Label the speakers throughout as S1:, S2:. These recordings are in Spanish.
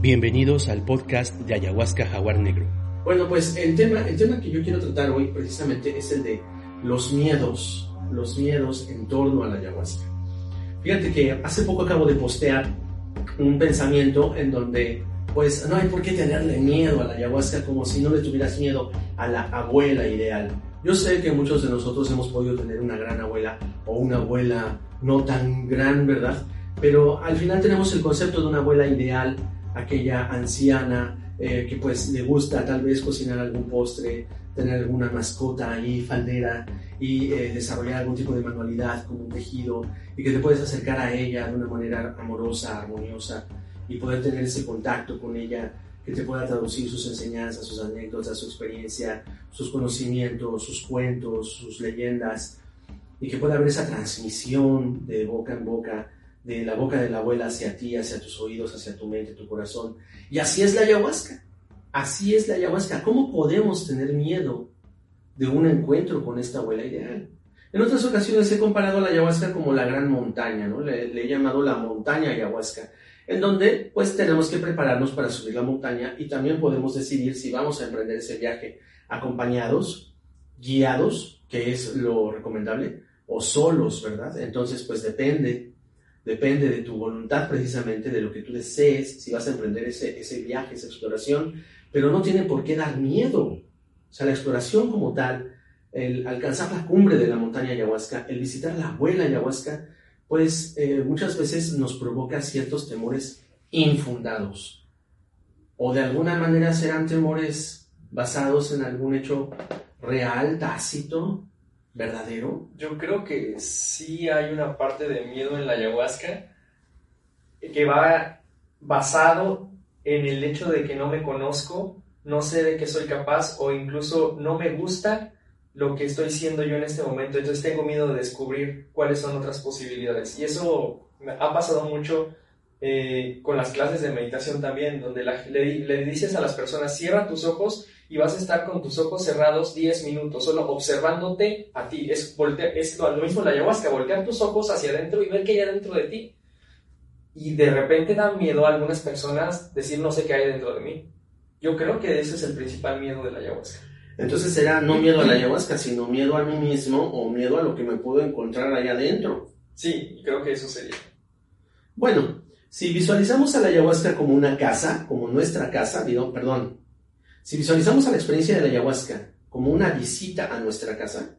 S1: Bienvenidos al podcast de Ayahuasca Jaguar Negro.
S2: Bueno, pues el tema, el tema que yo quiero tratar hoy precisamente es el de los miedos, los miedos en torno a la ayahuasca. Fíjate que hace poco acabo de postear un pensamiento en donde pues no hay por qué tenerle miedo a la ayahuasca como si no le tuvieras miedo a la abuela ideal. Yo sé que muchos de nosotros hemos podido tener una gran abuela o una abuela no tan gran, ¿verdad? Pero al final tenemos el concepto de una abuela ideal aquella anciana eh, que pues le gusta tal vez cocinar algún postre, tener alguna mascota ahí, faldera, y eh, desarrollar algún tipo de manualidad como un tejido, y que te puedes acercar a ella de una manera amorosa, armoniosa, y poder tener ese contacto con ella que te pueda traducir sus enseñanzas, sus anécdotas, su experiencia, sus conocimientos, sus cuentos, sus leyendas, y que pueda haber esa transmisión de boca en boca de la boca de la abuela hacia ti, hacia tus oídos, hacia tu mente, tu corazón. Y así es la ayahuasca. Así es la ayahuasca. ¿Cómo podemos tener miedo de un encuentro con esta abuela ideal? En otras ocasiones he comparado la ayahuasca como la gran montaña, ¿no? Le, le, he llamado la montaña ayahuasca, en donde pues tenemos que prepararnos para subir la montaña y también podemos decidir si vamos a emprender ese viaje acompañados, guiados, que es lo recomendable, o solos, ¿verdad? Entonces pues depende Depende de tu voluntad precisamente, de lo que tú desees, si vas a emprender ese, viaje, esa exploración, pero no tiene por qué dar miedo. O sea, la exploración como tal, el alcanzar la cumbre de la montaña ayahuasca, el visitar la abuela ayahuasca, pues eh, muchas veces nos provoca ciertos temores infundados. O de alguna manera serán temores basados en algún hecho real, tácito, verdadero?
S3: Yo creo que sí hay una parte de miedo en la ayahuasca que va basado en el hecho de que no me conozco, no sé de qué soy capaz o incluso no me gusta lo que estoy siendo yo en este momento. Entonces tengo miedo de descubrir cuáles son otras posibilidades. Y eso ha pasado mucho eh, con las clases de meditación también, donde le, le dices a las personas, cierra tus ojos y vas a estar con tus ojos cerrados 10 minutos, solo observándote a ti. Es, es lo, mismo la ayahuasca, voltear tus ojos hacia adentro y ver qué hay dentro de ti. Y de repente da miedo a algunas personas decir no sé qué hay dentro de mí. Yo creo que ese es el principal miedo de la ayahuasca.
S2: Entonces será no miedo a la ayahuasca, sino miedo a mí mismo o miedo a lo que me puedo encontrar allá adentro.
S3: Sí, creo que eso sería.
S2: Bueno, si visualizamos a la ayahuasca como una casa, como nuestra casa, perdón, si visualizamos a la experiencia de la ayahuasca como una visita a nuestra casa,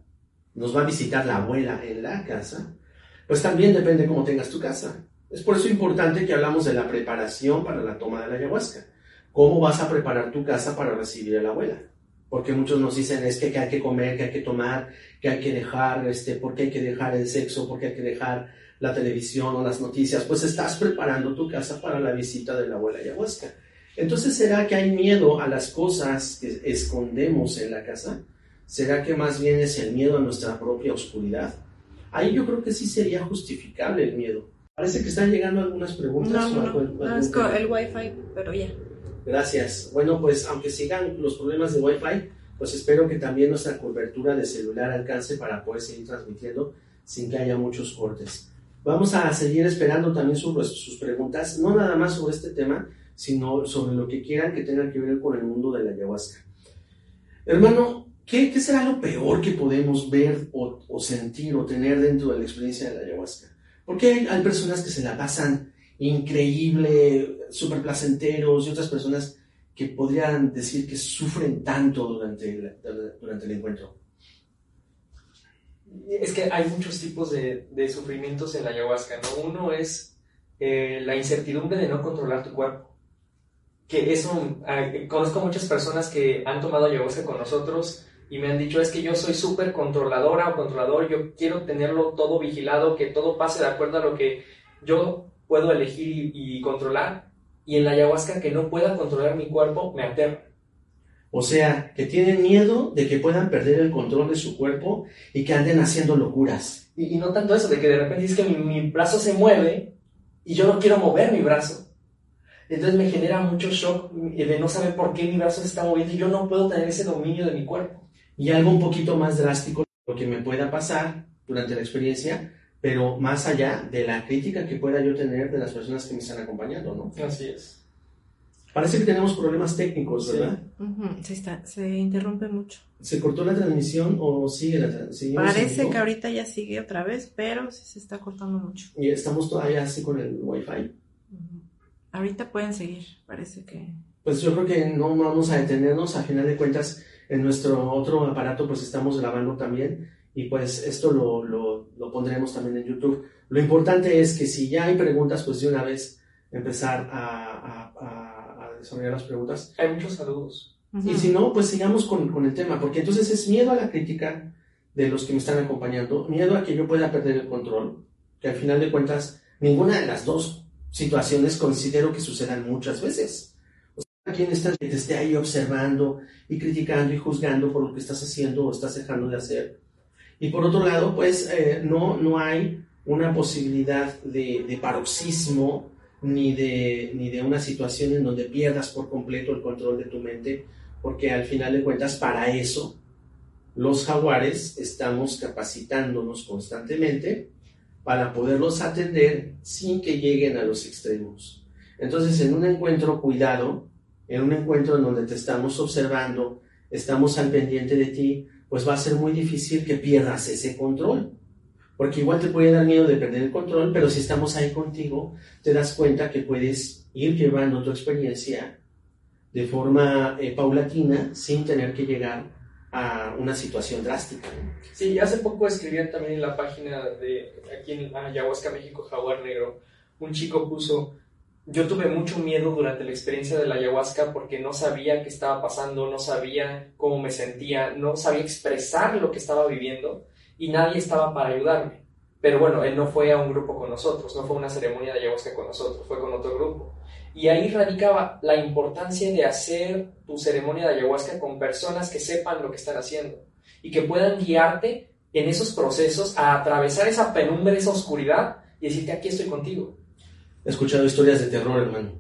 S2: nos va a visitar la abuela en la casa, pues también depende cómo tengas tu casa. Es por eso importante que hablamos de la preparación para la toma de la ayahuasca. ¿Cómo vas a preparar tu casa para recibir a la abuela? Porque muchos nos dicen es que, hay que comer, que hay que tomar, que hay que dejar, este, porque hay que dejar el sexo, porque hay que dejar la televisión o las noticias. Pues estás preparando tu casa para la visita de la abuela ayahuasca. Entonces, ¿será que hay miedo a las cosas que escondemos en la casa? ¿Será que más bien es el miedo a nuestra propia oscuridad? Ahí yo creo que sí sería justificable el miedo. Parece que están llegando algunas preguntas.
S4: No, no, no, es el Wi-Fi, pero ya.
S2: Gracias. Bueno, pues aunque sigan los problemas de Wi-Fi, pues espero que también nuestra cobertura de celular alcance para poder seguir transmitiendo sin que haya muchos cortes. Vamos a seguir esperando también sus, sus preguntas, no nada más sobre este tema, sino sobre lo que quieran que tenga que ver con el mundo de la ayahuasca. Hermano, ¿qué, será lo peor que podemos ver o, o, sentir o tener dentro de la experiencia de la ayahuasca? Porque hay, hay personas que se la pasan increíble, súper placenteros y otras personas que podrían decir que sufren tanto durante el, durante el encuentro.
S3: Es que hay muchos tipos de, de sufrimientos en la ayahuasca, ¿no? Uno es eh, la incertidumbre de no controlar tu cuerpo que eso, conozco muchas personas que han tomado ayahuasca con nosotros y me han dicho es que yo soy súper controladora o controlador, yo quiero tenerlo todo vigilado, que todo pase de acuerdo a lo que yo puedo elegir y, controlar, y en la ayahuasca que no pueda controlar mi cuerpo me aterra.
S2: O sea, que tienen miedo de que puedan perder el control de su cuerpo y que anden haciendo locuras.
S3: Y, no tanto eso, de que de repente es que mi, mi brazo se mueve y yo no quiero mover mi brazo. Entonces me genera mucho shock de no saber por qué mi brazo se está moviendo y yo no puedo tener ese dominio de mi cuerpo.
S2: Y algo un poquito más drástico, lo que me pueda pasar durante la experiencia, pero más allá de la crítica que pueda yo tener de las personas que me están acompañando, ¿no?
S3: Así es.
S2: Parece que tenemos problemas técnicos,
S3: Sí.
S2: ¿verdad?
S4: Ujú, Se, está, se interrumpe mucho.
S2: ¿Se cortó la transmisión o sigue la transmisión?
S4: Parece que ahorita ya sigue otra vez, pero sí se está cortando mucho.
S2: Y estamos todavía así con el Wi-Fi.
S4: Ahorita pueden seguir, parece que...
S2: Pues yo creo que no vamos a detenernos, a final de cuentas, en nuestro otro aparato pues estamos grabando también y pues esto lo, lo, lo pondremos también en YouTube. Lo importante es que si ya hay preguntas, pues de una vez empezar a, a- a- a desarrollar las preguntas.
S3: Hay muchos saludos.
S4: Ujú.
S2: Y si no, pues sigamos con, con el tema, porque entonces es miedo a la crítica de los que me están acompañando, miedo a que yo pueda perder el control, que al final de cuentas ninguna de las dos situaciones considero que sucedan muchas veces. O sea, quien está te esté ahí observando y criticando y juzgando por lo que estás haciendo o estás dejando de hacer. Y por otro lado, pues eh, no, no hay una posibilidad de, de paroxismo ni de, ni de una situación en donde pierdas por completo el control de tu mente, porque al final de cuentas para eso los jaguares estamos capacitándonos constantemente para poderlos atender sin que lleguen a los extremos. Entonces, en un encuentro cuidado, en un encuentro en donde te estamos observando, estamos al pendiente de ti, pues va a ser muy difícil que pierdas ese control. Porque igual te puede dar miedo de perder el control, pero si estamos ahí contigo, te das cuenta que puedes ir llevando tu experiencia de forma eh, paulatina sin tener que llegar a una situación drástica.
S3: Sí, hace poco escribí también en la página de aquí en Ayahuasca, México, Jaguar Negro, un chico puso, yo tuve mucho miedo durante la experiencia de la ayahuasca porque no sabía qué estaba pasando, no sabía cómo me sentía, no sabía expresar lo que estaba viviendo y nadie estaba para ayudarme. Pero bueno, él no fue a un grupo con nosotros, no fue una ceremonia de ayahuasca con nosotros, fue con otro grupo. Y ahí radicaba la importancia de hacer tu ceremonia de ayahuasca con personas que sepan lo que están haciendo y que puedan guiarte en esos procesos a atravesar esa penumbra, esa oscuridad y decirte aquí estoy contigo.
S2: He escuchado historias de terror, hermano.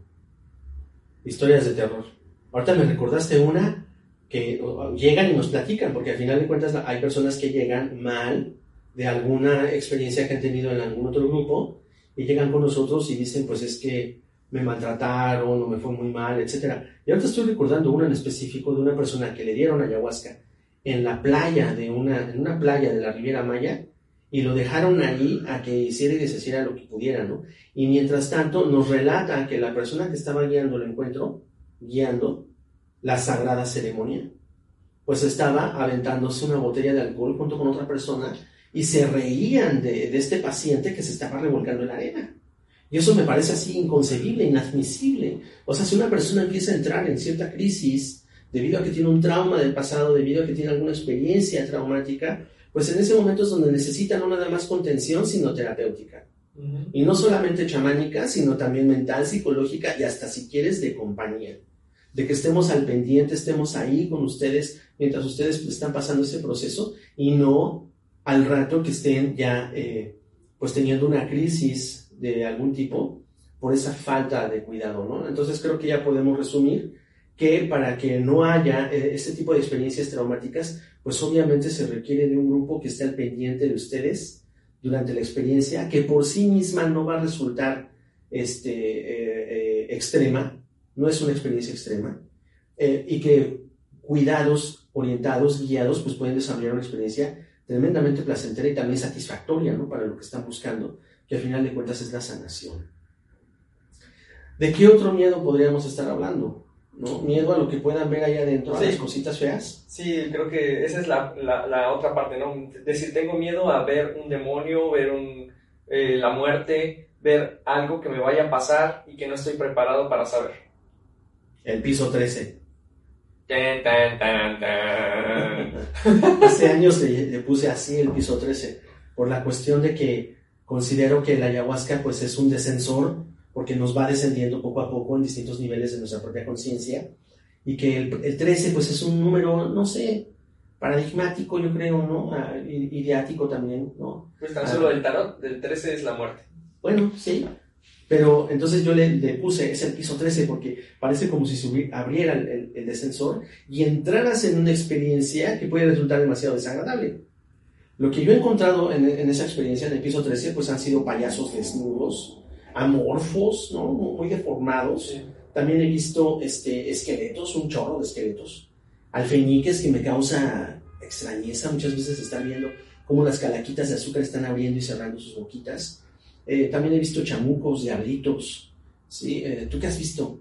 S2: Historias de terror. Ahorita me recordaste una que llegan y nos platican, porque al final de cuentas hay personas que llegan mal de alguna experiencia que han tenido en algún otro grupo y llegan con nosotros y dicen, pues es que me maltrataron o me fue muy mal, etc. Y ahorita estoy recordando una en específico de una persona que le dieron ayahuasca en la playa de una, en una playa de la Riviera Maya y lo dejaron ahí a que hiciera y deshiciera lo que pudiera, ¿no? Y mientras tanto nos relata que la persona que estaba guiando el encuentro, guiando la sagrada ceremonia, pues estaba aventándose una botella de alcohol junto con otra persona y se reían de, de este paciente que se estaba revolcando en la arena. Y eso me parece así inconcebible, inadmisible. O sea, si una persona empieza a entrar en cierta crisis debido a que tiene un trauma del pasado, debido a que tiene alguna experiencia traumática, pues en ese momento es donde necesita no nada más contención, sino terapéutica. Y no solamente chamánica, sino también mental, psicológica y hasta si quieres de compañía. De que estemos al pendiente, estemos ahí con ustedes mientras ustedes están pasando ese proceso y no al rato que estén ya eh, pues teniendo una crisis de algún tipo por esa falta de cuidado, ¿no? Entonces creo que ya podemos resumir que para que no haya eh, este tipo de experiencias traumáticas, pues obviamente se requiere de un grupo que esté al pendiente de ustedes durante la experiencia, que por sí misma no va a resultar este, eh, extrema, no es una experiencia extrema, y que cuidados, orientados, guiados, pues pueden desarrollar una experiencia tremendamente placentera y también satisfactoria, ¿no? Para lo que están buscando, que al final de cuentas es la sanación. ¿De qué otro miedo podríamos estar hablando? ¿No? Miedo a lo que puedan ver ahí adentro, a las cositas feas.
S3: Sí, creo que esa es la, la, la otra parte, ¿no? Decir, tengo miedo a ver un demonio, ver un, eh, la muerte, ver algo que me vaya a pasar y que no estoy preparado para saber.
S2: El piso 13.
S3: Tan, tan.
S2: Hace años le, le puse así el piso 13, por la cuestión de que considero que la ayahuasca pues es un descensor, porque nos va descendiendo poco a poco en distintos niveles de nuestra propia conciencia, y que el, el 13 pues es un número, no sé, paradigmático yo creo, ¿no? Ah, i- Ideático también, ¿no?
S3: Pues tan solo del tarot, del 13 es la muerte.
S2: Bueno, sí. Pero entonces yo le, le puse, es el piso 13, porque parece como si se hubi- abriera el, el- el descensor y entraras en una experiencia que puede resultar demasiado desagradable. Lo que yo he encontrado en, en esa experiencia en el piso 13, pues han sido payasos desnudos, amorfos, ¿no? Muy deformados,
S3: Sí.
S2: También he visto este, esqueletos, un chorro de esqueletos. Alfeñiques que me causa extrañeza muchas veces estar viendo cómo las calaquitas de azúcar están abriendo y cerrando sus boquitas. Eh, también he visto chamucos, diablitos. ¿sí? Eh, ¿Tú qué has visto?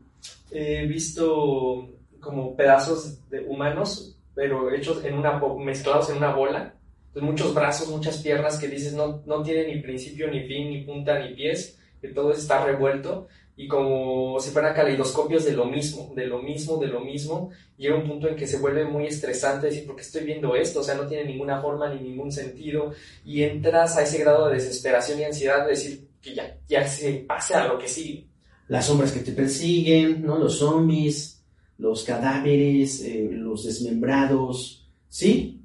S3: He visto como pedazos de humanos, pero hechos en una, mezclados en una bola. Entonces, muchos brazos, muchas piernas que dices no, no tiene ni principio, ni fin, ni punta, ni pies, que todo está revuelto y como si fueran caleidoscopios de lo mismo, de lo mismo, de lo mismo. Llega un punto en que se vuelve muy estresante decir, ¿por qué estoy viendo esto? O sea, no tiene ninguna forma ni ningún sentido y entras a ese grado de desesperación y ansiedad de decir que ya, ya se pase a lo que sigue.
S2: Las sombras que te persiguen, ¿no? Los zombies, los cadáveres, eh, los desmembrados. ¿Sí?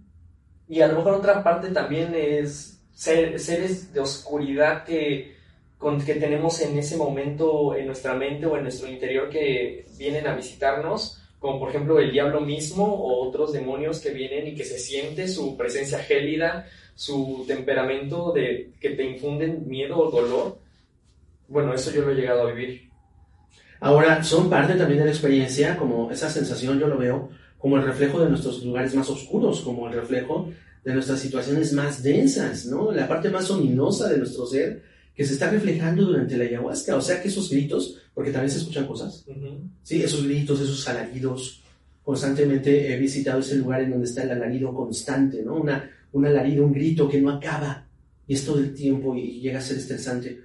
S3: Y a lo mejor otra parte también es ser- seres de oscuridad que, con, que tenemos en ese momento en nuestra mente o en nuestro interior que vienen a visitarnos, como por ejemplo el diablo mismo o otros demonios que vienen y que se siente su presencia gélida, su temperamento de que te infunden miedo o dolor. Bueno, eso yo lo he llegado a vivir.
S2: Ahora, son parte también de la experiencia, como esa sensación yo lo veo como el reflejo de nuestros lugares más oscuros, como el reflejo de nuestras situaciones más densas, ¿no? La parte más ominosa de nuestro ser que se está reflejando durante la ayahuasca. O sea que esos gritos, porque también se escuchan cosas,
S3: Ujú.
S2: ¿sí? Esos gritos, esos alaridos. Constantemente he visitado ese lugar en donde está el alarido constante, ¿no? Una, un alarido, un grito que no acaba y es todo el tiempo y llega a ser estresante.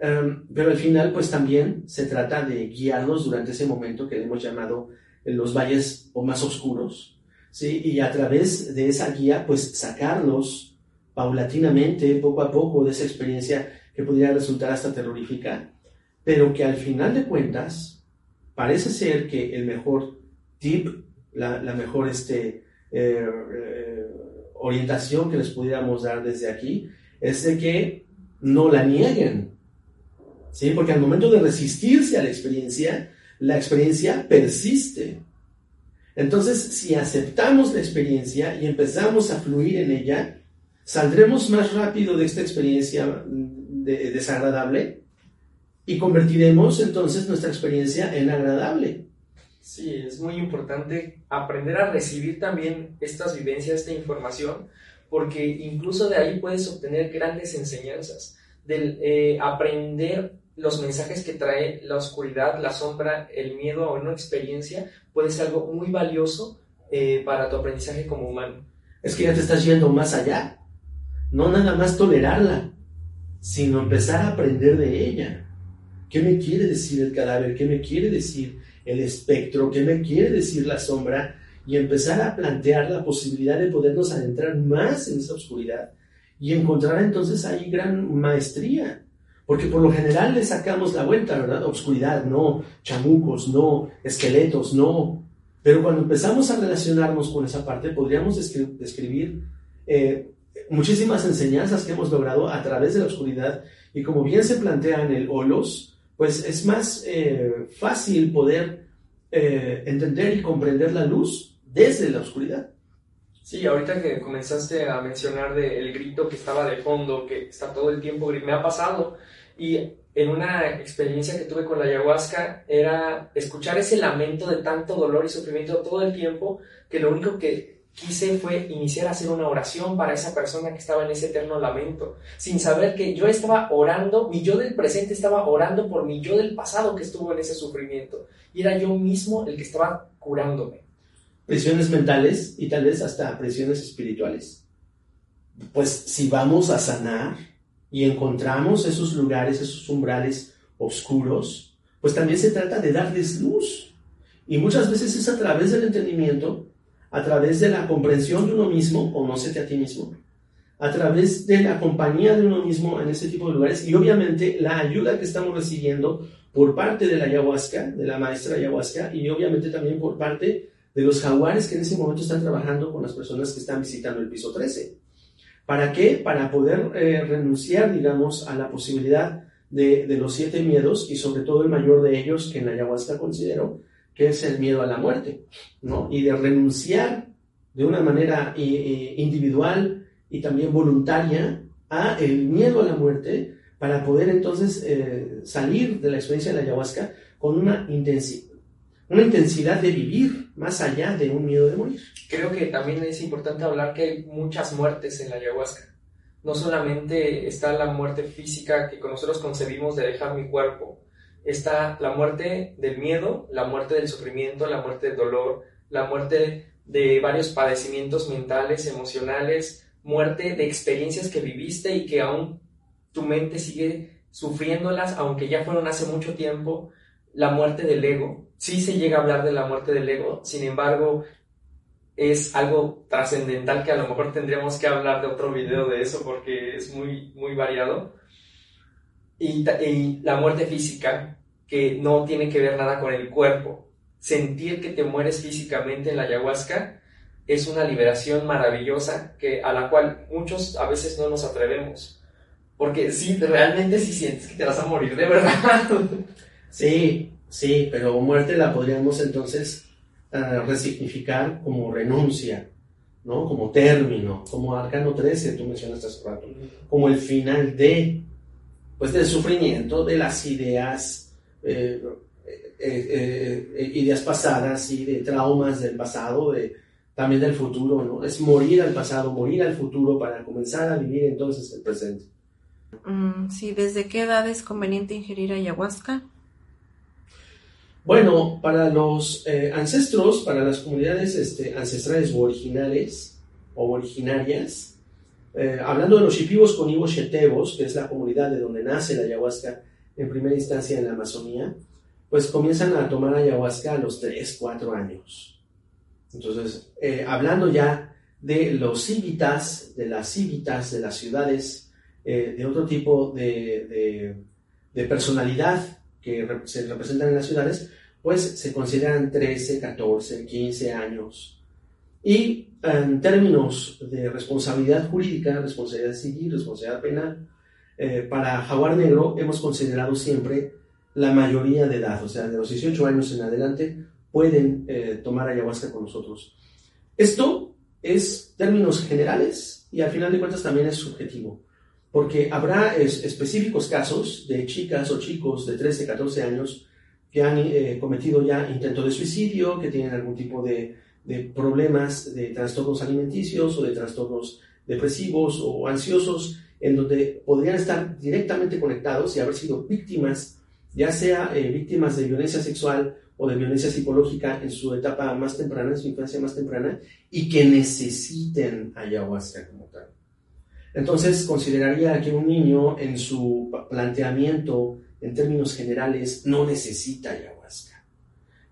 S2: Um, pero al final, pues también se trata de guiarlos durante ese momento que le hemos llamado eh, los valles o más oscuros, ¿sí? Y a través de esa guía, pues sacarlos paulatinamente, poco a poco, de esa experiencia que pudiera resultar hasta terrorífica, pero que al final de cuentas parece ser que el mejor tip, la, la mejor este, eh, eh, orientación que les pudiéramos dar desde aquí es de que no la nieguen, ¿sí? Porque al momento de resistirse a la experiencia, la experiencia persiste. Entonces, si aceptamos la experiencia y empezamos a fluir en ella, saldremos más rápido de esta experiencia de- desagradable y convertiremos entonces nuestra experiencia en agradable.
S3: Sí, es muy importante aprender a recibir también estas vivencias, esta información, porque incluso de ahí puedes obtener grandes enseñanzas, del eh, aprender los mensajes que trae la oscuridad, la sombra, el miedo a una experiencia, puede ser algo muy valioso eh, para tu aprendizaje como humano.
S2: Es que ya te estás yendo más allá. No nada más tolerarla, sino empezar a aprender de ella. ¿Qué me quiere decir el cadáver? ¿Qué me quiere decir el espectro? ¿Qué me quiere decir la sombra? Y empezar a plantear la posibilidad de podernos adentrar más en esa oscuridad y encontrar entonces ahí gran maestría. Porque por lo general le sacamos la vuelta, ¿verdad? Obscuridad, no. Chamucos, no. Esqueletos, no. Pero cuando empezamos a relacionarnos con esa parte, podríamos descri- describir eh, muchísimas enseñanzas que hemos logrado a través de la oscuridad. Y como bien se plantea en el Olos, pues es más eh, fácil poder eh, entender y comprender la luz desde la oscuridad.
S3: Sí, ahorita que comenzaste a mencionar de el grito que estaba de fondo, que está todo el tiempo, me ha pasado. Y en una experiencia que tuve con la ayahuasca era escuchar ese lamento de tanto dolor y sufrimiento todo el tiempo, que lo único que quise fue iniciar a hacer una oración para esa persona que estaba en ese eterno lamento, sin saber que yo estaba orando, mi yo del presente estaba orando por mi yo del pasado que estuvo en ese sufrimiento. Y era yo mismo el que estaba curándome.
S2: Presiones mentales y tal vez hasta presiones espirituales. Pues si vamos a sanar y encontramos esos lugares, esos umbrales oscuros, pues también se trata de darles luz. Y muchas veces es a través del entendimiento, a través de la comprensión de uno mismo, conócete a ti mismo, a través de la compañía de uno mismo en ese tipo de lugares y obviamente la ayuda que estamos recibiendo por parte de la ayahuasca, de la maestra ayahuasca y obviamente también por parte de los jaguares que en ese momento están trabajando con las personas que están visitando el piso 13. ¿Para qué? Para poder eh, renunciar, digamos, a la posibilidad de, de, los siete miedos y sobre todo el mayor de ellos que en la ayahuasca considero que es el miedo a la muerte, ¿no? Y de renunciar de una manera eh, individual y también voluntaria a el miedo a la muerte para poder entonces eh, salir de la experiencia de la ayahuasca con una intensi una intensidad de vivir más allá de un miedo de morir.
S3: Creo que también es importante hablar que hay muchas muertes en la ayahuasca. No solamente está la muerte física que nosotros concebimos de dejar mi cuerpo, está la muerte del miedo, la muerte del sufrimiento, la muerte del dolor, la muerte de varios padecimientos mentales, emocionales, muerte de experiencias que viviste y que aún tu mente sigue sufriéndolas, aunque ya fueron hace mucho tiempo, la muerte del ego. Sí se llega a hablar de la muerte del ego, sin embargo, es algo trascendental que a lo mejor tendríamos que hablar de otro video de eso porque es muy, muy variado. Y, la muerte física, que no tiene que ver nada con el cuerpo. Sentir que te mueres físicamente en la ayahuasca es una liberación maravillosa que, a la cual muchos a veces no nos atrevemos. Porque sí, realmente sí sientes que te vas a morir, de verdad.
S2: Sí, sí, pero muerte la podríamos entonces uh, resignificar como renuncia, ¿no? Como término, como Arcano 13, tú mencionaste hace rato, como el final de, pues del sufrimiento, de las ideas, eh, eh, eh, ideas pasadas y de traumas del pasado, de, también del futuro, ¿no? Es morir al pasado, morir al futuro para comenzar a vivir entonces el presente.
S4: Mm, sí, ¿desde qué edad es conveniente ingerir ayahuasca?
S2: Bueno, para los eh, ancestros, para las comunidades este, ancestrales o originales o originarias, eh, hablando de los shipibos con Chetebos, que es la comunidad de donde nace la ayahuasca en primera instancia en la Amazonía, pues comienzan a tomar ayahuasca a los 3, 4 años. Entonces, eh, hablando ya de los cívitas, de las cívitas, de las ciudades, eh, de otro tipo de, de, de personalidad que se representan en las ciudades, pues se consideran 13, 14, 15 años. Y en términos de responsabilidad jurídica, responsabilidad civil, responsabilidad penal, eh, para Jaguar Negro hemos considerado siempre la mayoría de edad, o sea, de los 18 años en adelante pueden eh, tomar ayahuasca con nosotros. Esto es términos generales y al final de cuentas también es subjetivo, porque habrá es, específicos casos de chicas o chicos de 13, 14 años que han eh, cometido ya intento de suicidio, que tienen algún tipo de, de, problemas de trastornos alimenticios o de trastornos depresivos o ansiosos, en donde podrían estar directamente conectados y haber sido víctimas, ya sea eh, víctimas de violencia sexual o de violencia psicológica en su etapa más temprana, en su infancia más temprana, y que necesiten ayahuasca como tal. Entonces, consideraría que un niño en su planteamiento, en términos generales, no necesita ayahuasca.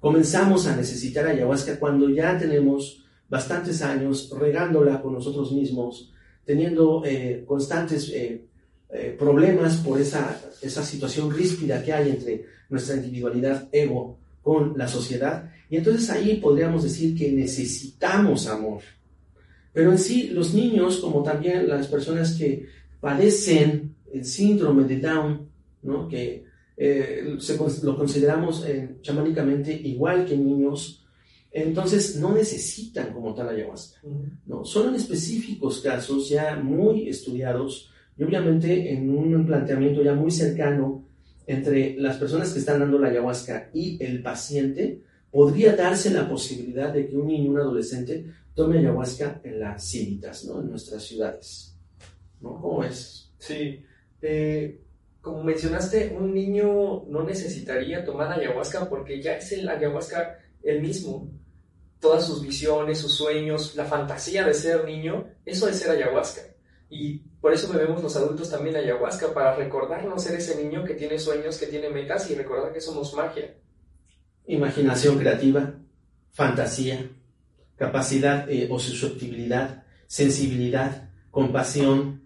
S2: Comenzamos a necesitar ayahuasca cuando ya tenemos bastantes años regándola con nosotros mismos, teniendo eh, constantes eh, eh, problemas por esa, esa situación ríspida que hay entre nuestra individualidad ego con la sociedad. Y entonces ahí podríamos decir que necesitamos amor. Pero en sí, los niños, como también las personas que padecen el síndrome de Down, ¿no? que eh, se, lo consideramos eh, chamánicamente igual que niños, entonces no necesitan como tal ayahuasca. ¿no? Son en específicos casos ya muy estudiados y obviamente en un planteamiento ya muy cercano entre las personas que están dando la ayahuasca y el paciente, podría darse la posibilidad de que un niño, un adolescente, tome ayahuasca en las cívitas, ¿no? En nuestras ciudades. ¿No? ¿Cómo es?
S3: Sí. Eh, como mencionaste, un niño no necesitaría tomar ayahuasca porque ya es el ayahuasca el mismo. Todas sus visiones, sus sueños, la fantasía de ser niño, eso es ser ayahuasca. Y por eso bebemos los adultos también ayahuasca, para recordarnos ser ese niño que tiene sueños, que tiene metas y recordar que somos magia.
S2: Imaginación creativa, fantasía, capacidad eh, o susceptibilidad, sensibilidad, compasión,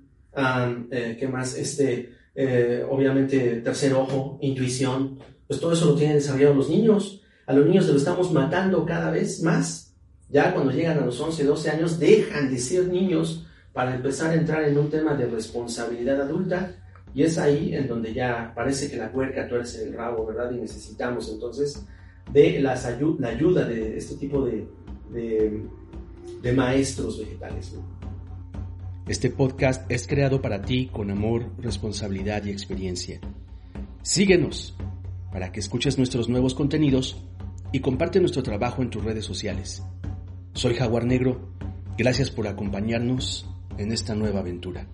S2: eh, ¿qué más? Este, eh, obviamente, tercer ojo, intuición, pues todo eso lo tienen desarrollado los niños. A los niños los estamos matando cada vez más. Ya cuando llegan a los 11, 12 años, dejan de ser niños para empezar a entrar en un tema de responsabilidad adulta y es ahí en donde ya parece que la puerca tuerce el rabo, ¿verdad? Y necesitamos entonces de la ayuda de este tipo de, de, de maestros vegetales. ¿no?
S1: Este podcast es creado para ti con amor, responsabilidad y experiencia. Síguenos para que escuches nuestros nuevos contenidos
S2: y comparte nuestro trabajo en tus redes sociales. Soy Jaguar Negro, gracias por acompañarnos en esta nueva aventura.